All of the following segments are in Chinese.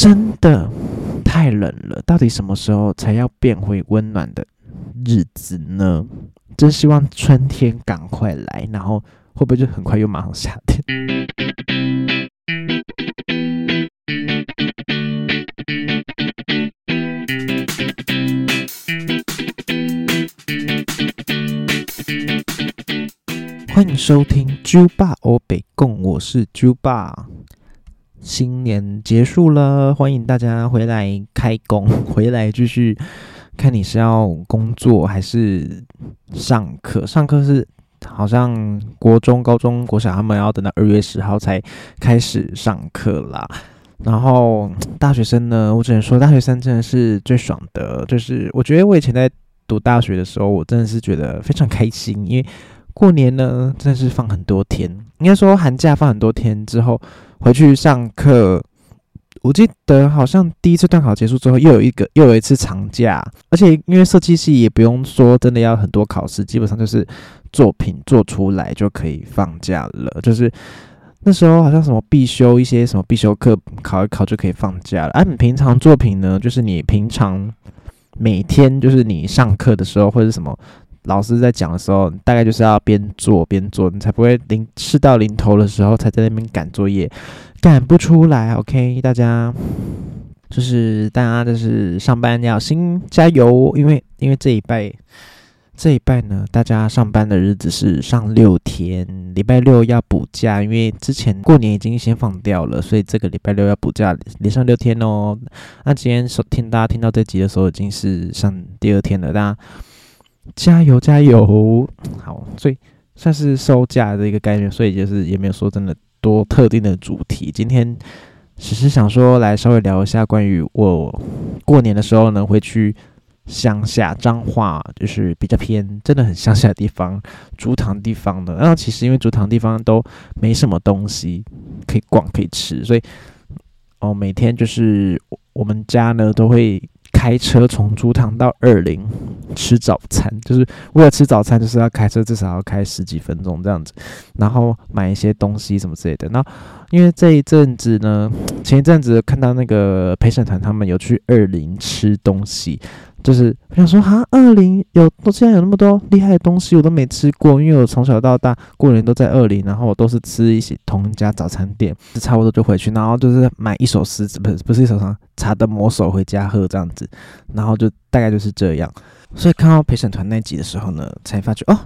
真的太冷了，到底什么时候才要变回温暖的日子呢？真希望春天赶快来，然后会不会就很快又马上夏天？欢迎收听《猪爸欧北共》，我是猪爸。新年结束了，欢迎大家回来开工，回来继续看你是要工作还是上课。上课是好像国中、高中、国小他们要等到二月十号才开始上课啦。然后大学生呢，我只能说大学生真的是最爽的。就是我觉得我以前在读大学的时候，我真的是觉得非常开心，因为过年呢真的是放很多天，应该说寒假放很多天之后。回去上课，我记得好像第一次段考结束之后，又有一个又有一次长假，而且因为设计系也不用说真的要很多考试，基本上就是作品做出来就可以放假了。就是那时候好像什么必修一些什么必修课考一考就可以放假了。而你平常作品呢，就是你平常每天就是你上课的时候或者什么。老师在讲的时候，大概就是要边做边做，你才不会临事到临头的时候才在那边赶作业，赶不出来。OK，大家就是大家就是上班要心加油，因为因为这一拜这一拜呢，大家上班的日子是上六天，礼拜六要补假，因为之前过年已经先放掉了，所以这个礼拜六要补假，连上六天哦。那今天收听大家听到这集的时候，已经是上第二天了，大家。加油加油！好，所以算是收假的一个概念，所以就是也没有说真的多特定的主题。今天只是想说来稍微聊一下关于我过年的时候呢会去乡下彰化，就是比较偏真的很乡下的地方，竹塘地方的。然后其实因为竹塘地方都没什么东西可以逛可以吃，所以哦每天就是我们家呢都会。开车从竹塘到二林吃早餐，就是为了吃早餐，就是要开车，至少要开十几分钟这样子，然后买一些东西什么之类的。那因为这一阵子呢，前一阵子看到那个陪审团他们有去二林吃东西。就是我想说，哈，二零有，现在有那么多厉害的东西，我都没吃过。因为我从小到大过年都在二零，然后我都是吃一些同一家早餐店，差不多就回去，然后就是买一首诗，不是不是一首茶茶的魔手回家喝这样子，然后就大概就是这样。所以看到陪审团那集的时候呢，才发觉哦，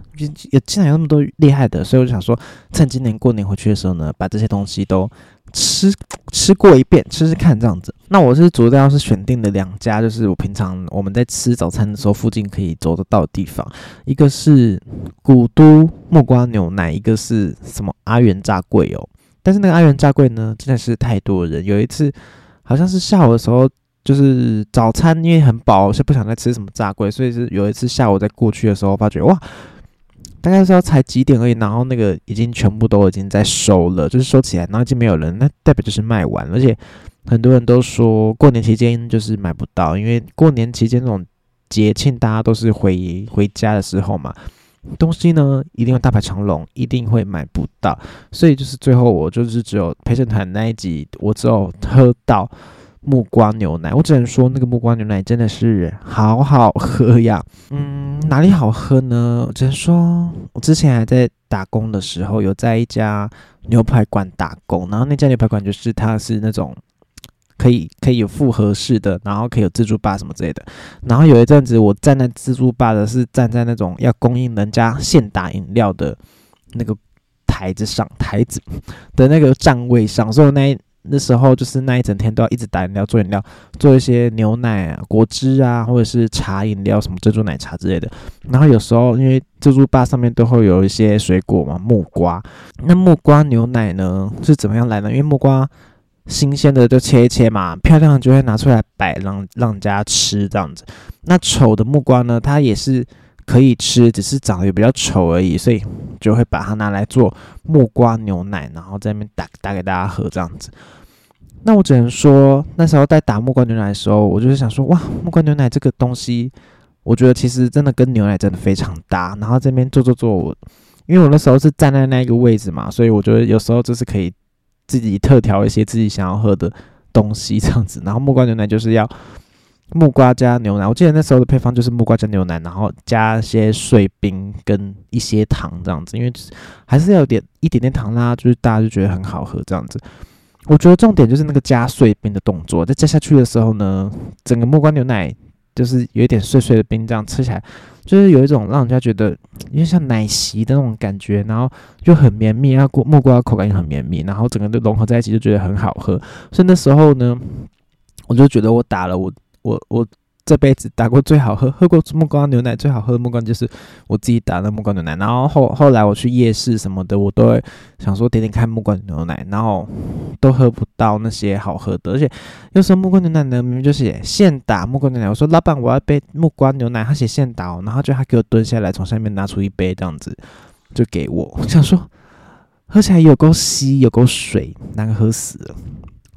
也竟然有那么多厉害的，所以我就想说，趁今年过年回去的时候呢，把这些东西都。吃吃过一遍，吃吃看这样子。那我是主要是选定的两家，就是我平常我们在吃早餐的时候附近可以走得到的地方。一个是古都木瓜牛奶，一个是什么阿元炸柜哦。但是那个阿元炸柜呢，真的是太多人。有一次好像是下午的时候，就是早餐因为很饱，是不想再吃什么炸鬼，所以是有一次下午在过去的时候，发觉哇。大概是要才几点而已，然后那个已经全部都已经在收了，就是收起来，然后已经没有人，那代表就是卖完，而且很多人都说过年期间就是买不到，因为过年期间那种节庆大家都是回回家的时候嘛，东西呢一定会大排长龙，一定会买不到，所以就是最后我就是只有陪审团那一集，我只有喝到。木瓜牛奶，我只能说那个木瓜牛奶真的是好好喝呀。嗯，哪里好喝呢？我只能说我之前还在打工的时候，有在一家牛排馆打工，然后那家牛排馆就是它是那种可以可以有复合式的，然后可以有自助吧什么之类的。然后有一阵子我站在自助吧的是站在那种要供应人家现打饮料的那个台子上，台子的那个站位上，所以那。那时候就是那一整天都要一直打饮料、做饮料、做一些牛奶啊、果汁啊，或者是茶饮料，什么珍珠奶茶之类的。然后有时候因为自助吧上面都会有一些水果嘛，木瓜。那木瓜牛奶呢是怎么样来呢？因为木瓜新鲜的就切一切嘛，漂亮就会拿出来摆，让让人家吃这样子。那丑的木瓜呢，它也是。可以吃，只是长得也比较丑而已，所以就会把它拿来做木瓜牛奶，然后在那边打打给大家喝这样子。那我只能说，那时候在打木瓜牛奶的时候，我就是想说，哇，木瓜牛奶这个东西，我觉得其实真的跟牛奶真的非常搭。然后这边做做做，我因为我那时候是站在那个位置嘛，所以我觉得有时候就是可以自己特调一些自己想要喝的东西这样子。然后木瓜牛奶就是要木瓜加牛奶，我记得那时候的配方就是木瓜加牛奶，然后加些碎冰跟一些糖这样子，因为还是要有点一点点糖啦，就是大家就觉得很好喝这样子。我觉得重点就是那个加碎冰的动作，在加下去的时候呢，整个木瓜牛奶就是有一点碎碎的冰，这样吃起来就是有一种让人家觉得有点像奶昔的那种感觉，然后又很绵密，然后木瓜口感也很绵密，然后整个都融合在一起，就觉得很好喝。所以那时候呢，我就觉得我打了我我我。这辈子打过最好喝、喝过木瓜牛奶最好喝的木瓜就是我自己打的木瓜牛奶。然后后后来我去夜市什么的，我都会想说点点看木瓜牛奶，然后都喝不到那些好喝的。而且有时候木瓜牛奶呢，明明就写现打木瓜牛奶，我说老板我要杯木瓜牛奶，他写现打，然后就他给我蹲下来，从下面拿出一杯这样子就给我，我想说喝起来有够稀，有够水，难喝死了。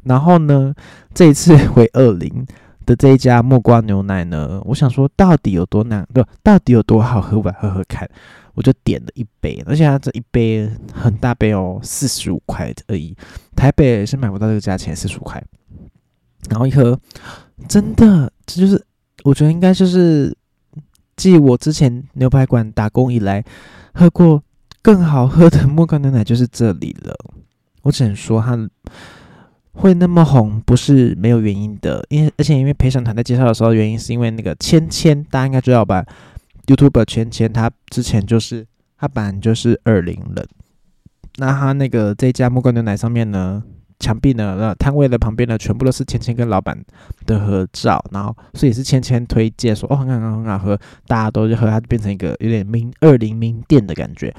然后呢，这一次回二零。的这一家木瓜牛奶呢，我想说到底有多难，不，到底有多好喝，我来喝喝看。我就点了一杯，而且它这一杯很大杯哦，四十五块而已。台北是买不到这个价钱，四十五块。然后一喝，真的，这就是我觉得应该就是继我之前牛排馆打工以来喝过更好喝的木瓜牛奶，就是这里了。我只能说它。会那么红不是没有原因的，因为而且因为陪审团在介绍的时候，原因是因为那个芊芊，大家应该知道吧？YouTube 芊芊，他之前就是他本来就是二零人，那他那个这家木瓜牛奶上面呢，墙壁呢，那摊位的旁边呢，全部都是芊芊跟老板的合照，然后所以是芊芊推荐说哦很好很好喝，大家都去喝，它变成一个有点名二零名店的感觉。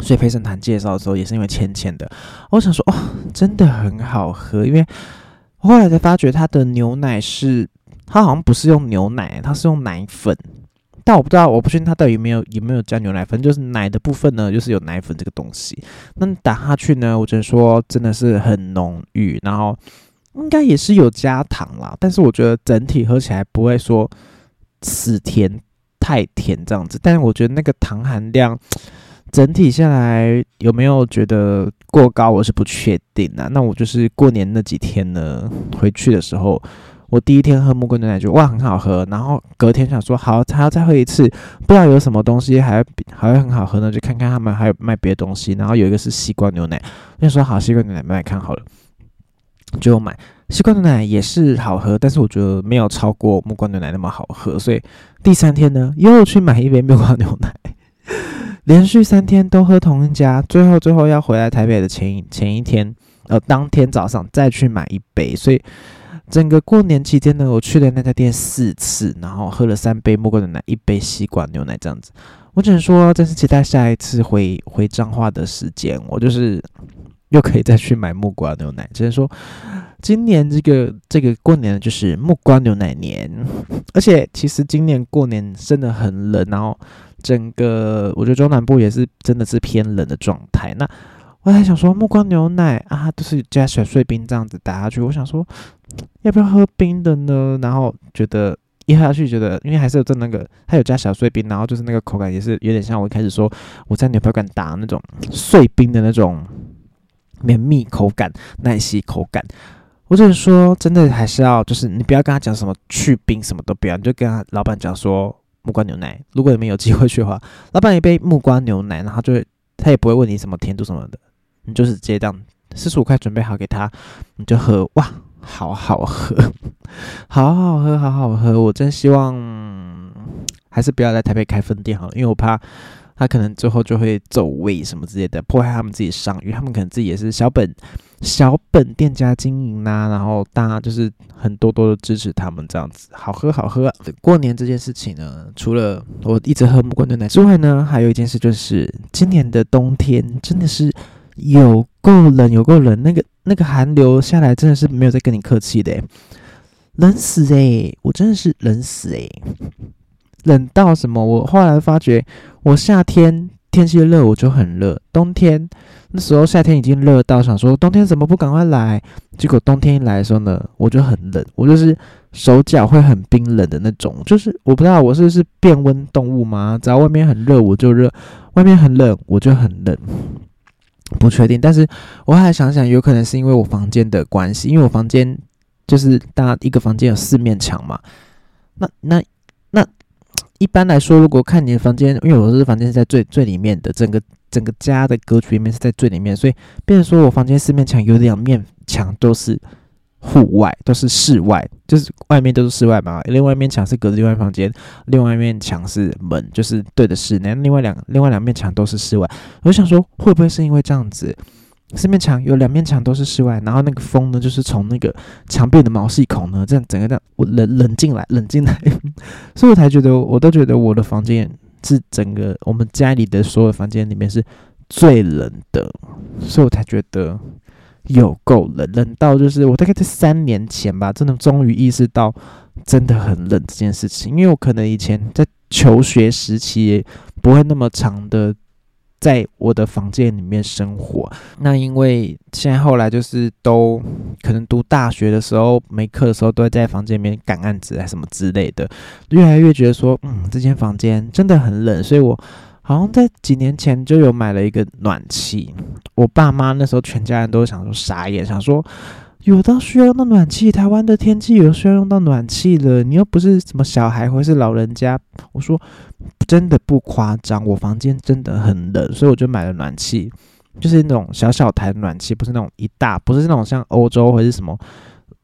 所以陪审团介绍的时候也是因为浅浅的，我想说哦，真的很好喝。因为后来才发觉它的牛奶是，它好像不是用牛奶，它是用奶粉。但我不知道，我不确定它到底有没有有没有加牛奶粉，就是奶的部分呢，就是有奶粉这个东西。那打下去呢，我只能说真的是很浓郁，然后应该也是有加糖啦，但是我觉得整体喝起来不会说死甜太甜这样子。但是我觉得那个糖含量。整体下来有没有觉得过高？我是不确定的。那我就是过年那几天呢，回去的时候，我第一天喝木瓜牛奶就哇很好喝，然后隔天想说好还要再喝一次，不知道有什么东西还还会很好喝呢，就看看他们还有卖别的东西。然后有一个是西瓜牛奶，那时候好西瓜牛奶买看好了，就买西瓜牛奶也是好喝，但是我觉得没有超过木瓜牛奶那么好喝，所以第三天呢又去买一杯木瓜牛奶。连续三天都喝同一家，最后最后要回来台北的前一前一天，呃，当天早上再去买一杯，所以整个过年期间呢，我去了那家店四次，然后喝了三杯木瓜牛奶，一杯西瓜牛奶这样子。我只能说，真是期待下一次回回彰化的时间，我就是又可以再去买木瓜牛奶。只能说，今年这个这个过年就是木瓜牛奶年，而且其实今年过年真的很冷，然后。整个我觉得中南部也是真的是偏冷的状态。那我还想说木瓜牛奶啊，都是加小碎冰这样子打下去。我想说要不要喝冰的呢？然后觉得一喝下去，觉得因为还是有这那个，它有加小碎冰，然后就是那个口感也是有点像我一开始说我在牛排馆打那种碎冰的那种绵密口感、奶昔口感。我只能说，真的还是要就是你不要跟他讲什么去冰，什么都不要，你就跟他老板讲说。木瓜牛奶，如果你们有机会去的话，老板一杯木瓜牛奶，然后就他也不会问你什么甜度什么的，你就是直接这样四十五块准备好给他，你就喝，哇，好好喝，好好喝，好好喝，我真希望还是不要在台北开分店好了，因为我怕。他可能最后就会走位什么之类的，破坏他们自己商誉。他们可能自己也是小本小本店家经营呐，然后大家就是很多多的支持他们这样子。好喝好喝。过年这件事情呢，除了我一直喝木瓜牛奶之外呢，还有一件事就是今年的冬天真的是有够冷，有够冷。那个那个寒流下来真的是没有在跟你客气的，冷死诶，我真的是冷死诶。冷到什么？我后来发觉，我夏天天气热我就很热，冬天那时候夏天已经热到想说冬天怎么不赶快来？结果冬天一来的时候呢，我就很冷，我就是手脚会很冰冷的那种，就是我不知道我是不是变温动物吗？只要外面很热我就热，外面很冷我就很冷。不确定。但是我还想想，有可能是因为我房间的关系，因为我房间就是大一个房间有四面墙嘛。那那一般来说，如果看你的房间，因为我是房间是在最最里面的，整个整个家的格局里面是在最里面，所以变成说我房间四面墙有两面墙都是。户外都是室外，就是外面都是室外嘛。另外一面墙是隔着另外房间，另外一面墙是门，就是对着室内。另外两另外两面墙都是室外。我想说，会不会是因为这样子，四面墙有两面墙都是室外，然后那个风呢，就是从那个墙壁的毛细孔呢，这样整个这样我冷冷进来，冷进来，所以我才觉得，我都觉得我的房间是整个我们家里的所有房间里面是最冷的，所以我才觉得。有够冷，冷到就是我大概在三年前吧，真的终于意识到真的很冷这件事情。因为我可能以前在求学时期不会那么长的在我的房间里面生活，那因为现在后来就是都可能读大学的时候没课的时候都会在房间里面赶案子啊什么之类的，越来越觉得说，嗯，这间房间真的很冷，所以我。好像在几年前就有买了一个暖气，我爸妈那时候全家人都想说傻眼，想说有到需要用到暖气，台湾的天气有需要用到暖气了，你又不是什么小孩或是老人家，我说真的不夸张，我房间真的很冷，所以我就买了暖气，就是那种小小台暖气，不是那种一大，不是那种像欧洲或是什么。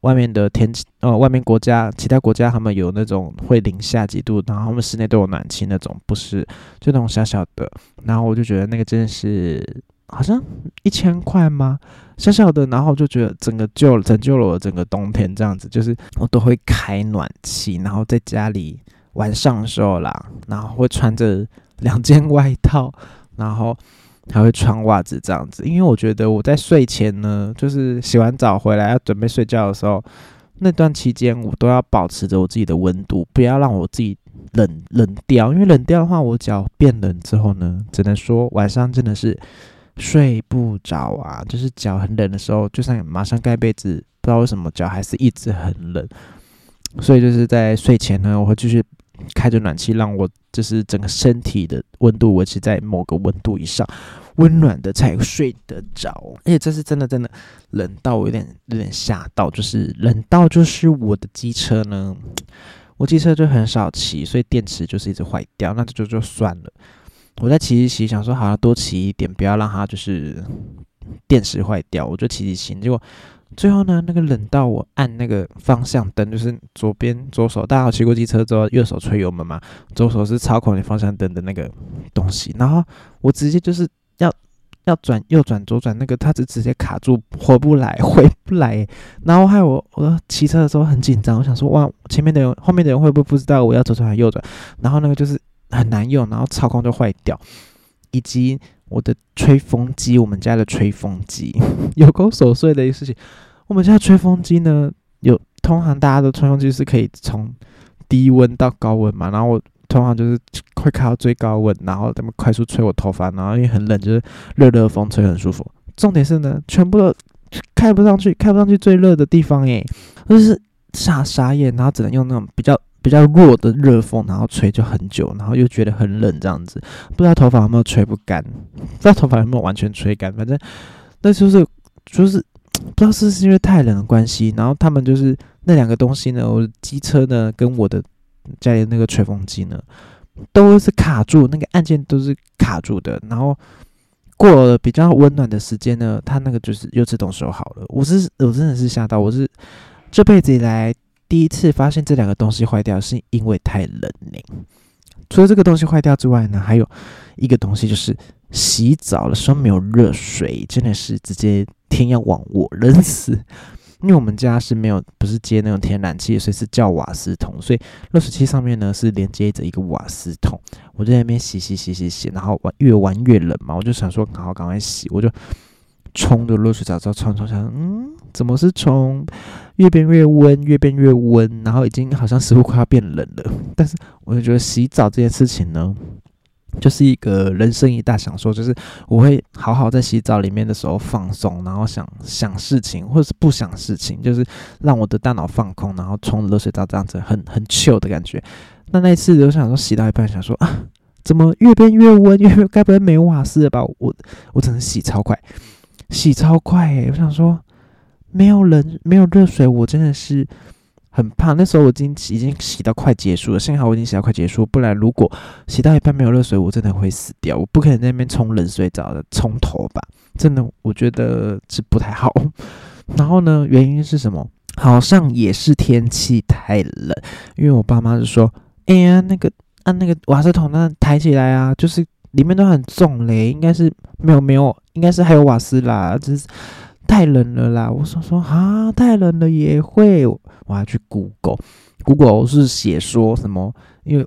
外面的天气，呃，外面国家其他国家他们有那种会零下几度，然后他们室内都有暖气那种，不是就那种小小的。然后我就觉得那个真的是好像一千块吗？小小的，然后就觉得整个救拯救了我整个冬天这样子，就是我都会开暖气，然后在家里晚上的时候啦，然后会穿着两件外套，然后。还会穿袜子这样子，因为我觉得我在睡前呢，就是洗完澡回来要准备睡觉的时候，那段期间我都要保持着我自己的温度，不要让我自己冷冷掉。因为冷掉的话，我脚变冷之后呢，只能说晚上真的是睡不着啊。就是脚很冷的时候，就算马上盖被子，不知道为什么脚还是一直很冷。所以就是在睡前呢，我会继续。开着暖气，让我就是整个身体的温度维持在某个温度以上，温暖的才睡得着。而且这是真的，真的冷到我有点有点吓到，就是冷到就是我的机车呢，我机车就很少骑，所以电池就是一直坏掉，那这就就算了。我在骑一骑，想说好像多骑一点，不要让它就是电池坏掉，我就骑骑骑，结果。最后呢，那个冷到我按那个方向灯，就是左边左手，大家有骑过机车之后，右手吹油门嘛，左手是操控你方向灯的那个东西。然后我直接就是要要转右转左转，那个它只直接卡住，回不来，回不来。然后害我我骑车的时候很紧张，我想说哇，前面的人后面的人会不会不知道我要左转还是右转？然后那个就是很难用，然后操控就坏掉，以及。我的吹风机，我们家的吹风机 有够琐碎的一个事情。我们家吹风机呢，有通常大家的吹风机是可以从低温到高温嘛，然后我通常就是会开到最高温，然后他们快速吹我头发，然后因为很冷，就是热热风吹很舒服。重点是呢，全部都开不上去，开不上去最热的地方诶，就是傻傻眼，然后只能用那种比较。比较弱的热风，然后吹就很久，然后又觉得很冷，这样子，不知道头发有没有吹不干，不知道头发有没有完全吹干，反正那就是就是不知道是不是因为太冷的关系，然后他们就是那两个东西呢，我机车呢跟我的家里那个吹风机呢都是卡住，那个按键都是卡住的，然后过了比较温暖的时间呢，它那个就是又自动收好了。我是我真的是吓到，我是这辈子以来。第一次发现这两个东西坏掉，是因为太冷呢。除了这个东西坏掉之外呢，还有一个东西就是洗澡的时候没有热水，真的是直接天要亡我冷死。因为我们家是没有，不是接那种天然气，所以是叫瓦斯桶，所以热水器上面呢是连接着一个瓦斯桶。我就在那边洗洗洗洗洗，然后玩越玩越冷嘛，我就想说，好赶快洗，我就。冲着热水澡，之后冲冲冲，嗯，怎么是冲越变越温，越变越温，然后已经好像似乎快要变冷了。但是我就觉得洗澡这件事情呢，就是一个人生一大享受，就是我会好好在洗澡里面的时候放松，然后想想事情，或者是不想事情，就是让我的大脑放空，然后冲热水澡这样子很很 chill 的感觉。那那一次我想说洗到一半，想说啊。怎么越变越温？越该不会没瓦斯了吧？我我只能洗超快，洗超快诶！我想说，没有人没有热水，我真的是很怕。那时候我已经已经洗到快结束了，幸好我已经洗到快结束，不然如果洗到一半没有热水，我真的会死掉。我不可能在那边冲冷水澡的，冲头吧？真的，我觉得是不太好。然后呢，原因是什么？好像也是天气太冷，因为我爸妈就说：“哎呀，那个按那个瓦斯桶那抬起来啊，就是里面都很重嘞，应该是没有没有，应该是还有瓦斯啦，只是太冷了啦。”我说说啊，太冷了也会，我要去 Google，Google 是写说什么？因为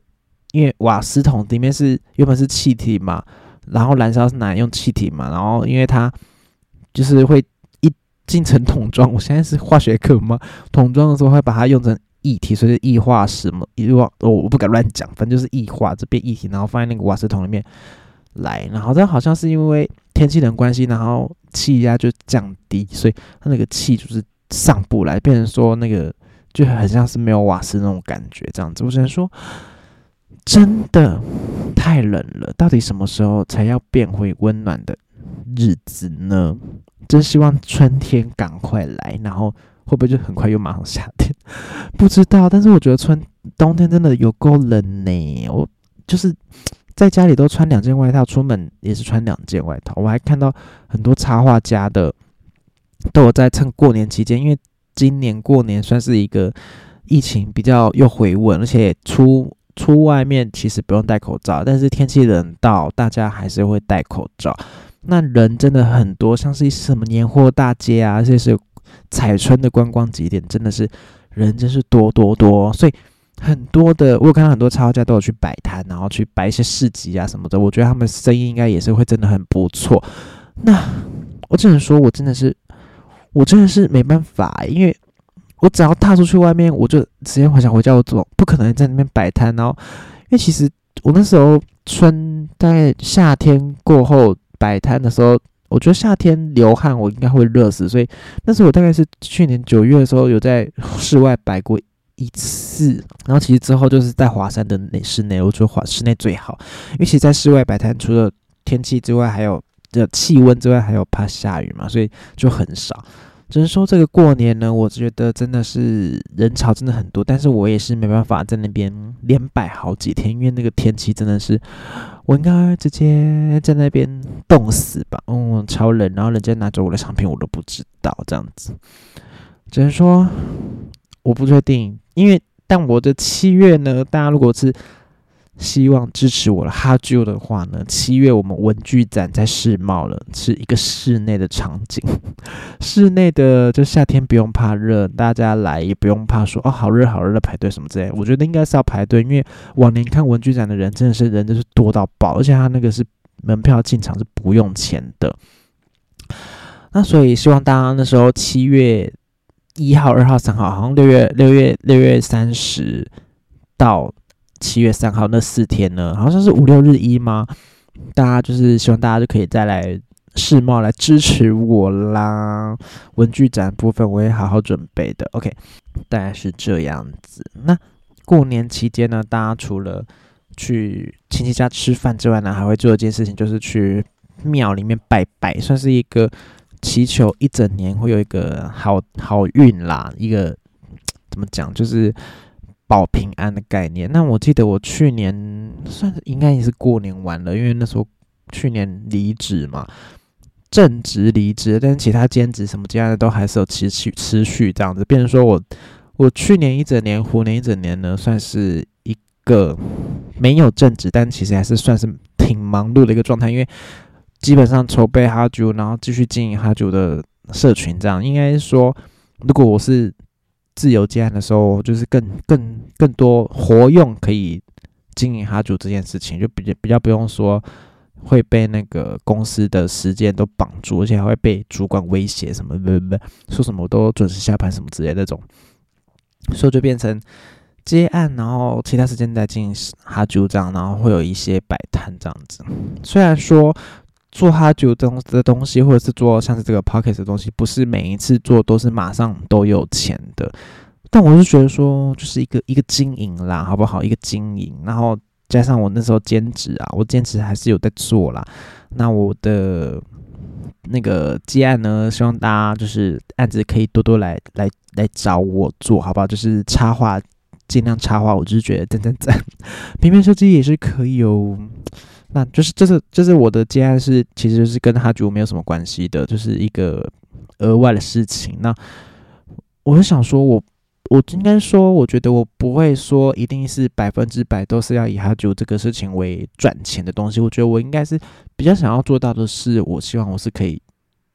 因为瓦斯桶里面是原本是气体嘛，然后燃烧是拿用气体嘛，然后因为它就是会一。进成桶装，我现在是化学课吗？桶装的时候会把它用成液体，所以是液化石嘛，液化我我不敢乱讲，反正就是液化这边液体，然后放在那个瓦斯桶里面来，然后这好像是因为天气冷关系，然后气压就降低，所以它那个气就是上不来，变成说那个就很像是没有瓦斯那种感觉，这样子。我只能说，真的太冷了，到底什么时候才要变回温暖的日子呢？真希望春天赶快来，然后会不会就很快又马上夏天？不知道。但是我觉得春冬天真的有够冷呢。我就是在家里都穿两件外套，出门也是穿两件外套。我还看到很多插画家的都有在趁过年期间，因为今年过年算是一个疫情比较又回稳，而且出出外面其实不用戴口罩，但是天气冷到大家还是会戴口罩。那人真的很多，像是一些什么年货大街啊，这些彩春的观光景点，真的是人真是多多多。所以很多的，我有看到很多插画家都有去摆摊，然后去摆一些市集啊什么的。我觉得他们生意应该也是会真的很不错。那我只能说，我真的是，我真的是没办法，因为我只要踏出去外面，我就直接想回家，我走不可能在那边摆摊。然后，因为其实我那时候春大概夏天过后。摆摊的时候，我觉得夏天流汗，我应该会热死。所以那时候我大概是去年九月的时候有在室外摆过一次。然后其实之后就是在华山的内室内，我觉得华室内最好，因为其实在室外摆摊，除了天气之外，还有的气温之外，还有怕下雨嘛，所以就很少。只能说这个过年呢，我觉得真的是人潮真的很多，但是我也是没办法在那边连摆好几天，因为那个天气真的是，我应该直接在那边冻死吧，嗯，超冷，然后人家拿走我的商品我都不知道这样子，只能说我不确定，因为但我的七月呢，大家如果是。希望支持我的哈啾的话呢，七月我们文具展在世贸了，是一个室内的场景，室内的就夏天不用怕热，大家来也不用怕说哦好热好热的排队什么之类，我觉得应该是要排队，因为往年看文具展的人真的是人就是多到爆，而且他那个是门票进场是不用钱的，那所以希望大家那时候七月一号、二号、三号，好像六月六月六月三十到。七月三号那四天呢，好像是五六日一吗？大家就是希望大家就可以再来世贸来支持我啦。文具展部分我会好好准备的。OK，大概是这样子。那过年期间呢，大家除了去亲戚家吃饭之外呢，还会做一件事情，就是去庙里面拜拜，算是一个祈求一整年会有一个好好运啦。一个怎么讲，就是。保平安的概念。那我记得我去年算是应该也是过年完了，因为那时候去年离职嘛，正职离职，但是其他兼职什么这样的都还是有持续持续这样子。变成说我我去年一整年，虎年一整年呢，算是一个没有正职，但其实还是算是挺忙碌的一个状态，因为基本上筹备哈九，然后继续经营哈九的社群，这样应该说，如果我是。自由接案的时候，就是更更更多活用可以经营哈主这件事情，就比较比较不用说会被那个公司的时间都绑住，而且还会被主管威胁什么不不不说什么都准时下班什么之类那种，所以就变成接案，然后其他时间再经营哈主这样，然后会有一些摆摊这样子。虽然说。做哈酒东的东西，或者是做像是这个 p o c k e t 的东西，不是每一次做都是马上都有钱的。但我是觉得说，就是一个一个经营啦，好不好？一个经营，然后加上我那时候兼职啊，我兼职还是有在做啦。那我的那个接案呢，希望大家就是案子可以多多来来来找我做好不好？就是插画，尽量插画，我就是觉得赞赞赞。平面设计也是可以哦。那就是这是这是我的接案是，其实就是跟哈主没有什么关系的，就是一个额外的事情。那我就想说，我我应该说，我觉得我不会说一定是百分之百都是要以哈主这个事情为赚钱的东西。我觉得我应该是比较想要做到的是，我希望我是可以，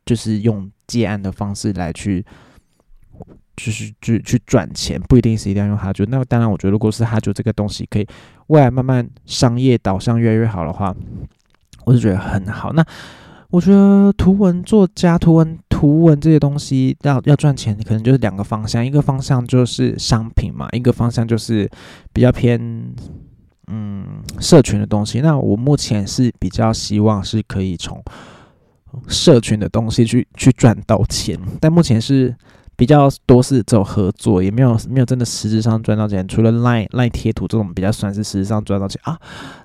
就是用接案的方式来去。就是去去赚钱，不一定是一定要用哈啾。那当然，我觉得如果是哈啾这个东西，可以未来慢慢商业导向越来越好的话，我就觉得很好。那我觉得图文作家、图文图文这些东西要要赚钱，可能就是两个方向，一个方向就是商品嘛，一个方向就是比较偏嗯社群的东西。那我目前是比较希望是可以从社群的东西去去赚到钱，但目前是。比较多是这种合作，也没有没有真的实质上赚到钱。除了 Line Line 贴图这种比较算是实质上赚到钱啊。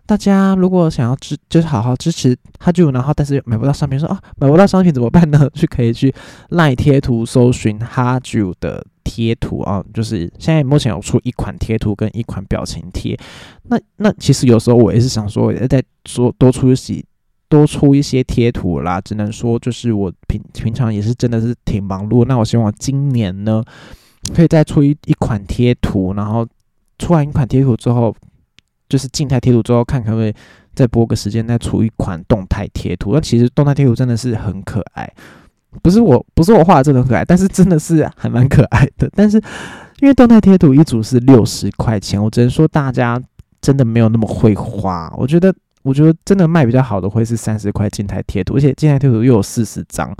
大家如果想要支，就是好好支持哈就，然后但是买不到商品，说啊买不到商品怎么办呢？就可以去 Line 贴图搜寻哈就的贴图啊。就是现在目前有出一款贴图跟一款表情贴。那那其实有时候我也是想说，再说多出一多出一些贴图啦，只能说就是我平平常也是真的是挺忙碌。那我希望今年呢，可以再出一一款贴图，然后出完一款贴图之后，就是静态贴图之后，看可不可以再播个时间再出一款动态贴图。那其实动态贴图真的是很可爱，不是我不是我画的真的很可爱，但是真的是还蛮可爱的。但是因为动态贴图一组是六十块钱，我只能说大家真的没有那么会花。我觉得。我觉得真的卖比较好的会是三十块静态贴图，而且静态贴图又有四十张。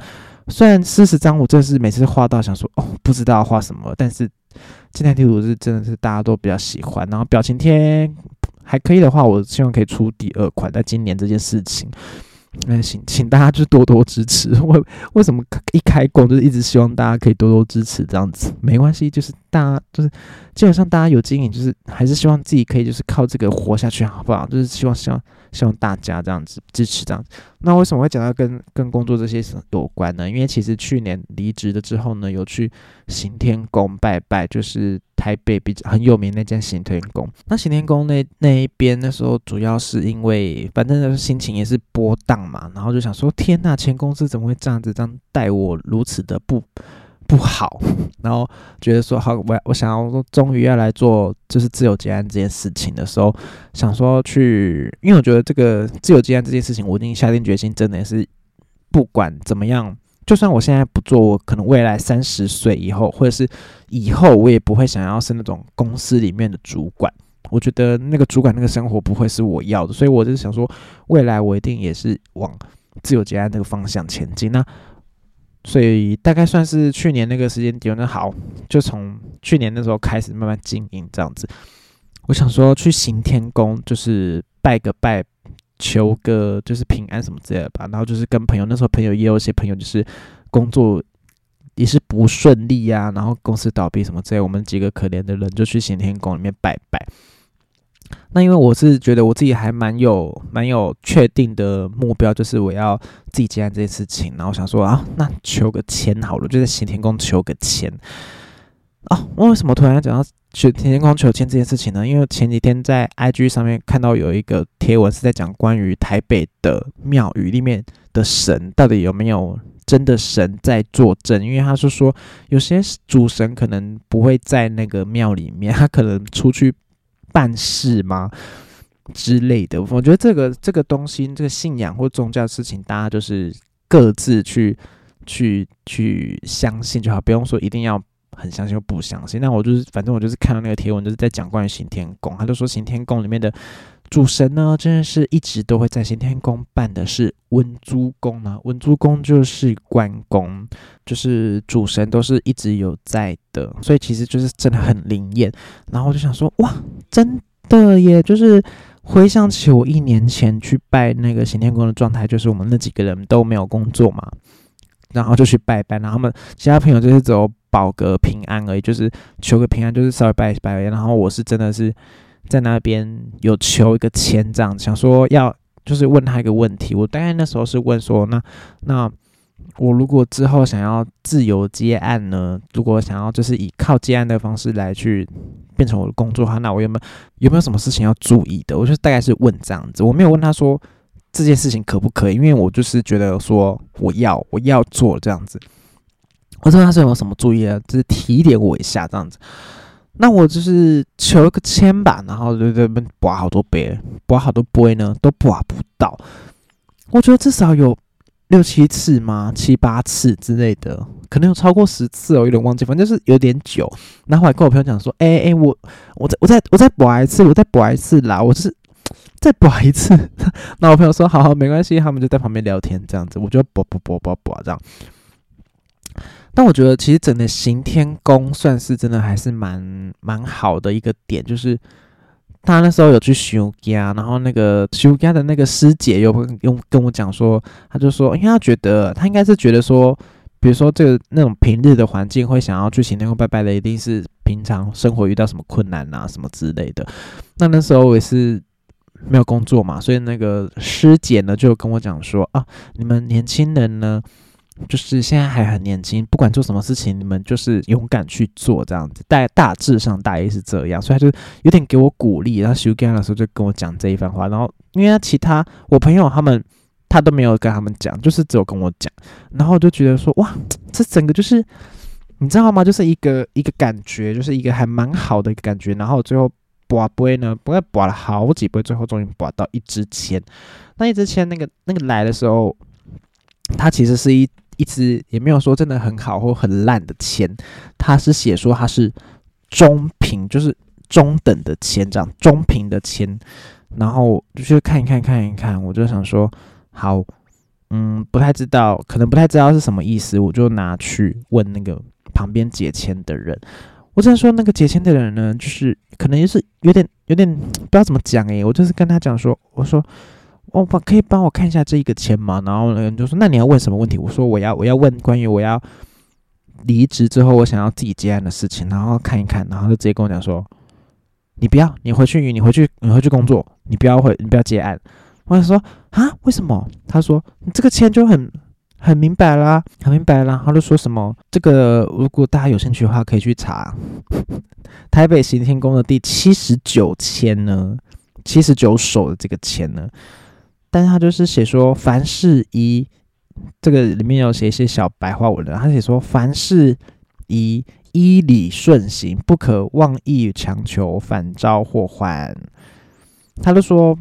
虽然四十张我真是每次画到想说哦不知道画什么，但是静态贴图是真的是大家都比较喜欢。然后表情贴还可以的话，我希望可以出第二款，在今年这件事情。那请请大家就多多支持。为为什么一开工就是一直希望大家可以多多支持这样子？没关系，就是大家就是基本上大家有经营，就是还是希望自己可以就是靠这个活下去，好不好？就是希望希望。希望大家这样子支持这样子。那为什么会讲到跟跟工作这些有关呢？因为其实去年离职了之后呢，有去行天宫拜拜，就是台北比较很有名那间行天宫。那行天宫那那一边那时候主要是因为，反正心情也是波荡嘛，然后就想说，天呐，前公司怎么会这样子这样待我如此的不？不好，然后觉得说好，我我想要说，终于要来做就是自由结案这件事情的时候，想说去，因为我觉得这个自由结案这件事情，我已经下定决心，真的是不管怎么样，就算我现在不做，我可能未来三十岁以后，或者是以后，我也不会想要是那种公司里面的主管。我觉得那个主管那个生活不会是我要的，所以我就想说，未来我一定也是往自由结案那个方向前进。那所以大概算是去年那个时间点，那好，就从去年那时候开始慢慢经营这样子。我想说去行天宫，就是拜个拜，求个就是平安什么之类的吧。然后就是跟朋友，那时候朋友也有一些朋友就是工作也是不顺利呀，然后公司倒闭什么之类，我们几个可怜的人就去行天宫里面拜拜。那因为我是觉得我自己还蛮有蛮有确定的目标，就是我要自己接案这件事情。然后想说啊，那求个签好了，就在行天宫求个签。哦，为什么突然讲到去行天宫求签这件事情呢？因为前几天在 IG 上面看到有一个贴文是在讲关于台北的庙宇里面的神到底有没有真的神在作证。因为他是说有些主神可能不会在那个庙里面，他可能出去。办事吗之类的？我觉得这个这个东西，这个信仰或宗教的事情，大家就是各自去去去相信就好，不用说一定要很相信或不相信。那我就是，反正我就是看到那个贴文，就是在讲关于行天宫，他就说行天宫里面的。主神呢，真的是一直都会在行天宫办的是文珠宫呢。文珠宫就是关公，就是主神都是一直有在的，所以其实就是真的很灵验。然后我就想说，哇，真的耶！就是回想起我一年前去拜那个行天宫的状态，就是我们那几个人都没有工作嘛，然后就去拜拜，然后他们其他朋友就是走保个平安而已，就是求个平安，就是稍微拜一拜。然后我是真的是。在那边有求一个签，这样想说要就是问他一个问题。我大概那时候是问说，那那我如果之后想要自由接案呢？如果想要就是以靠接案的方式来去变成我的工作的话，那我有没有有没有什么事情要注意的？我就大概是问这样子，我没有问他说这件事情可不可以，因为我就是觉得说我要我要做这样子。我知道他是有什么注意啊，就是提点我一下这样子。那我就是求一个签吧，然后就这边拔好多杯，拔好多杯呢，都拔不到。我觉得至少有六七次吗？七八次之类的，可能有超过十次哦，有点忘记，反正就是有点久。然后还跟我朋友讲说：“哎哎，我我再我再我再拔一次，我再拔一次啦，我是再拔一次。”那我朋友说：“好好，没关系。”他们就在旁边聊天这样子，我就拔拔拔拔拔这样。但我觉得，其实整个行天宫算是真的还是蛮蛮好的一个点，就是他那时候有去修家，然后那个修家的那个师姐又用跟我讲说，他就说，因为他觉得他应该是觉得说，比如说这个那种平日的环境会想要去行天宫拜拜的，一定是平常生活遇到什么困难啊什么之类的。那那时候我也是没有工作嘛，所以那个师姐呢就跟我讲说啊，你们年轻人呢。就是现在还很年轻，不管做什么事情，你们就是勇敢去做这样子。大大致上大意是这样，所以他就有点给我鼓励。然后修干的时候就跟我讲这一番话。然后因为他其他我朋友他们他都没有跟他们讲，就是只有跟我讲。然后我就觉得说哇，这整个就是你知道吗？就是一个一个感觉，就是一个还蛮好的一个感觉。然后最后拔杯呢，不会拔了好几杯，最后终于拔到一支签。那一支签那个那个来的时候，它其实是一。一支也没有说真的很好或很烂的签，他是写说他是中平，就是中等的签，这样中平的签，然后就去看一看看一看，我就想说好，嗯，不太知道，可能不太知道是什么意思，我就拿去问那个旁边解签的人。我只能说那个解签的人呢，就是可能也是有点有点不知道怎么讲诶，我就是跟他讲说，我说。哦，帮可以帮我看一下这一个签吗？然后人就说：“那你要问什么问题？”我说：“我要我要问关于我要离职之后我想要自己接案的事情。”然后看一看，然后就直接跟我讲说：“你不要，你回去，你回去，你回去工作，你不要回，你不要接案。”我就说：“啊，为什么？”他说：“你这个签就很很明白啦，很明白啦。”他就说什么：“这个如果大家有兴趣的话，可以去查台北行天宫的第七十九签呢，七十九首的这个签呢。”但是他就是写说凡事宜，这个里面有写一些小白话文的。他写说凡事宜依理顺行，不可妄意强求，反招祸患。他就说，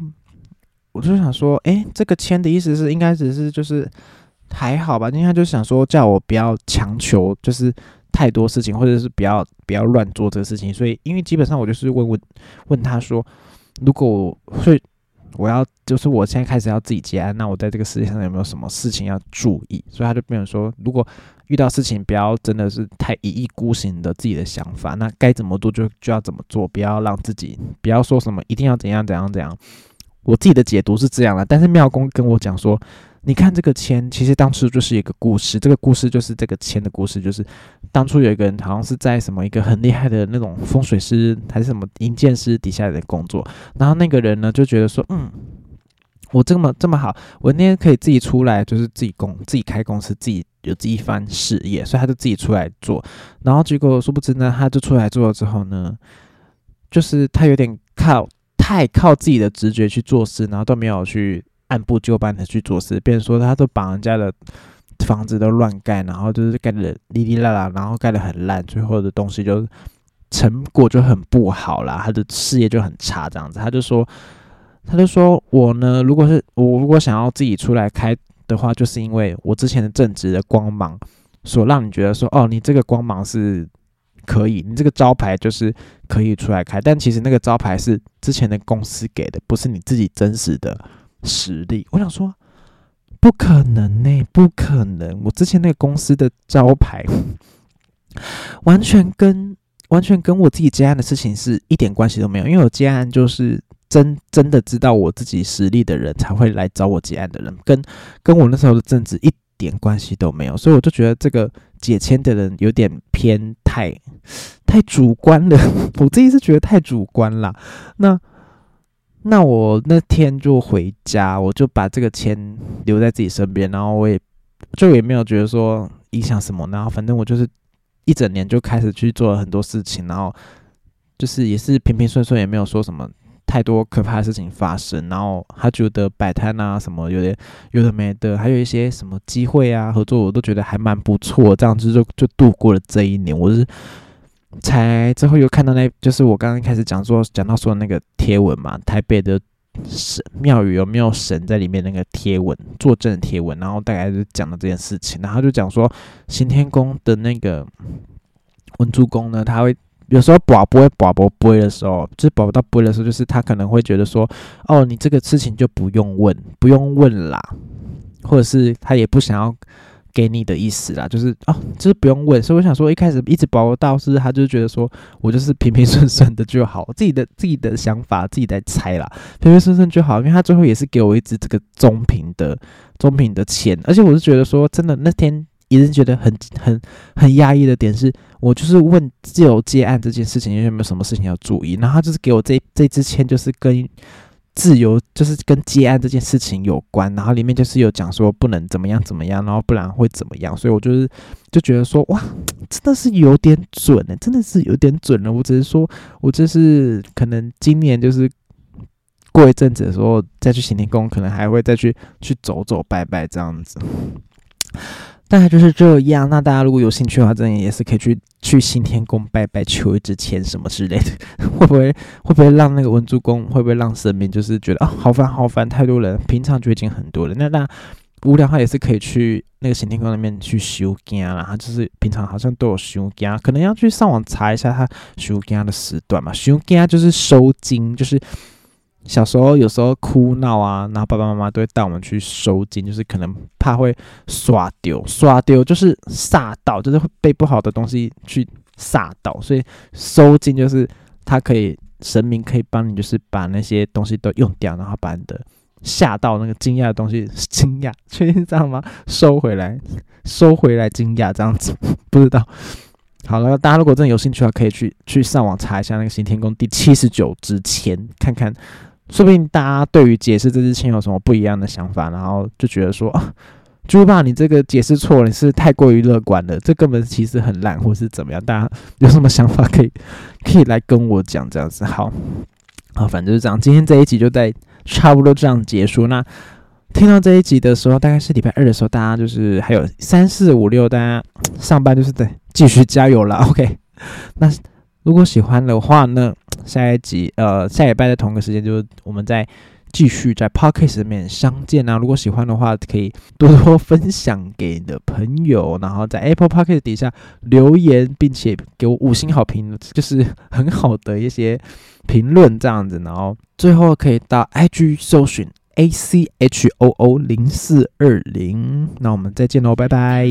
我就想说，哎，这个签的意思是应该只是就是还好吧？因为他就想说叫我不要强求，就是太多事情，或者是不要不要乱做这个事情。所以，因为基本上我就是问问问他说，如果会。我要就是我现在开始要自己结案，那我在这个世界上有没有什么事情要注意？所以他就变成说，如果遇到事情，不要真的是太一意孤行的自己的想法，那该怎么做就就要怎么做，不要让自己不要说什么一定要怎样怎样怎样。我自己的解读是这样的，但是妙公跟我讲说。你看这个签，其实当初就是一个故事。这个故事就是这个签的故事，就是当初有一个人，好像是在什么一个很厉害的那种风水师还是什么银剑师底下的工作。然后那个人呢就觉得说，嗯，我这么这么好，我那天可以自己出来，就是自己公自己开公司，自己有自己一番事业，所以他就自己出来做。然后结果殊不知呢，他就出来做了之后呢，就是他有点靠太靠自己的直觉去做事，然后都没有去。按部就班的去做事，别人说他都把人家的房子都乱盖，然后就是盖的哩哩啦啦，然后盖的很烂，最后的东西就成果就很不好啦，他的事业就很差这样子。他就说，他就说我呢，如果是我如果想要自己出来开的话，就是因为我之前的正直的光芒，所让你觉得说，哦，你这个光芒是可以，你这个招牌就是可以出来开，但其实那个招牌是之前的公司给的，不是你自己真实的。实力，我想说，不可能呢，不可能！我之前那个公司的招牌，完全跟完全跟我自己接案的事情是一点关系都没有。因为我接案就是真真的知道我自己实力的人才会来找我接案的人，跟跟我那时候的政治一点关系都没有。所以我就觉得这个解签的人有点偏太。太主观了，我自己是觉得太主观了。那那我那天就回家，我就把这个钱留在自己身边，然后我也就也没有觉得说影响什么，然后反正我就是一整年就开始去做了很多事情，然后就是也是平平顺顺，也没有说什么。太多可怕的事情发生，然后他觉得摆摊啊什么有点有的没的，还有一些什么机会啊合作，我都觉得还蛮不错，这样子就就度过了这一年。我是才之后又看到那，就是我刚刚开始讲说讲到说那个贴文嘛，台北的神庙宇有没有神在里面那个贴文作证贴文，然后大概就讲了这件事情，然后就讲说行天宫的那个文珠宫呢，他会。有时候保不会保不会的时候，就是保不到不会的时候，就是他可能会觉得说，哦，你这个事情就不用问，不用问啦，或者是他也不想要给你的意思啦，就是哦，就是不用问。所以我想说，一开始一直保不到，是他就觉得说我就是平平顺顺的就好，自己的自己的想法自己在猜啦，平平顺顺就好。因为他最后也是给我一支这个中平的中平的钱，而且我是觉得说，真的那天。也是觉得很很很压抑的点是，我就是问自由接案这件事情有没有什么事情要注意，然后他就是给我这这支签，就是跟自由就是跟接案这件事情有关，然后里面就是有讲说不能怎么样怎么样，然后不然会怎么样，所以我就是就觉得说哇，真的是有点准呢，真的是有点准了。我只是说我这是可能今年就是过一阵子的时候再去行天宫，可能还会再去去走走拜拜这样子。大概就是这样。那大家如果有兴趣的话，真的也是可以去去新天宫拜拜，求一支签什么之类的。会不会会不会让那个文珠宫会不会让神明就是觉得啊好烦好烦，太多人，平常就已经很多人。那那无聊的话也是可以去那个新天宫那边去修经啦。他就是平常好像都有修经，可能要去上网查一下他修经的时段嘛。修经就是收金，就是。小时候有时候哭闹啊，然后爸爸妈妈都会带我们去收金，就是可能怕会刷丢，刷丢就是煞到，就是会被不好的东西去煞到，所以收金就是他可以神明可以帮你，就是把那些东西都用掉，然后把你的吓到那个惊讶的东西惊讶，确定这样吗？收回来，收回来惊讶这样子，不知道。好了，大家如果真的有兴趣的话，可以去去上网查一下那个新天宫第七十九之前，看看。说不定大家对于解释这支签有什么不一样的想法，然后就觉得说 啊，猪爸你这个解释错了，你是太过于乐观了，这根本其实很烂，或是怎么样？大家有什么想法可以 可以来跟我讲，这样子好，好，反正就是这样。今天这一集就在差不多这样结束。那听到这一集的时候，大概是礼拜二的时候，大家就是还有三四五六，大家上班就是得继续加油了。OK，那。如果喜欢的话呢，下一集呃下礼拜的同个时间，就是我们再继续在 Podcast 里面相见啊。如果喜欢的话，可以多多分享给你的朋友，然后在 Apple Podcast 底下留言，并且给我五星好评，就是很好的一些评论这样子。然后最后可以到 IG 搜寻 A C H O O 零四二零。那我们再见喽，拜拜。